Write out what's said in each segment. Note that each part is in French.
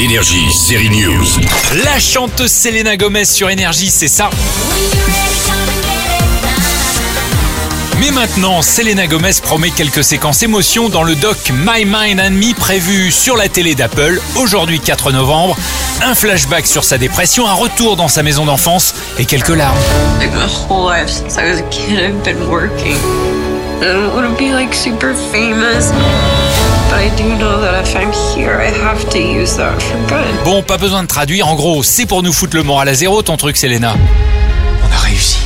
Énergie, série News. La chanteuse Selena Gomez sur Énergie, c'est ça. Mais maintenant, Selena Gomez promet quelques séquences émotions dans le doc My Mind and Me prévu sur la télé d'Apple aujourd'hui 4 novembre. Un flashback sur sa dépression, un retour dans sa maison d'enfance et quelques larmes. Like Bon, pas besoin de traduire, en gros, c'est pour nous foutre le moral à zéro ton truc Selena. On a réussi.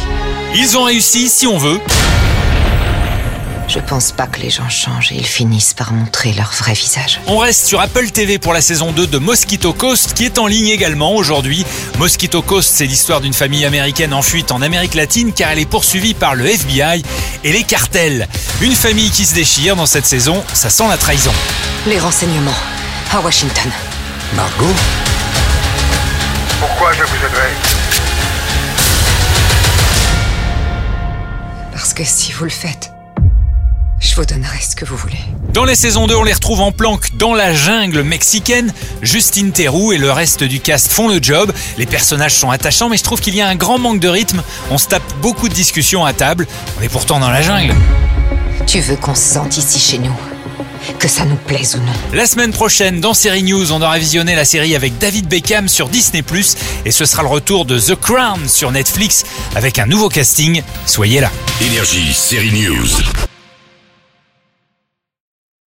Ils ont réussi si on veut. Je pense pas que les gens changent et ils finissent par montrer leur vrai visage. On reste sur Apple TV pour la saison 2 de Mosquito Coast qui est en ligne également aujourd'hui. Mosquito Coast, c'est l'histoire d'une famille américaine en fuite en Amérique latine car elle est poursuivie par le FBI et les cartels. Une famille qui se déchire dans cette saison, ça sent la trahison. Les renseignements à Washington. Margot Pourquoi je vous aiderai Parce que si vous le faites, je vous donnerai ce que vous voulez. Dans les saisons 2, on les retrouve en planque dans la jungle mexicaine. Justine Theroux et le reste du cast font le job. Les personnages sont attachants, mais je trouve qu'il y a un grand manque de rythme. On se tape beaucoup de discussions à table. On est pourtant dans la jungle. Tu veux qu'on se sente ici chez nous Que ça nous plaise ou non La semaine prochaine, dans Série News, on aura visionné la série avec David Beckham sur Disney+, et ce sera le retour de The Crown sur Netflix avec un nouveau casting. Soyez là. Énergie, série News.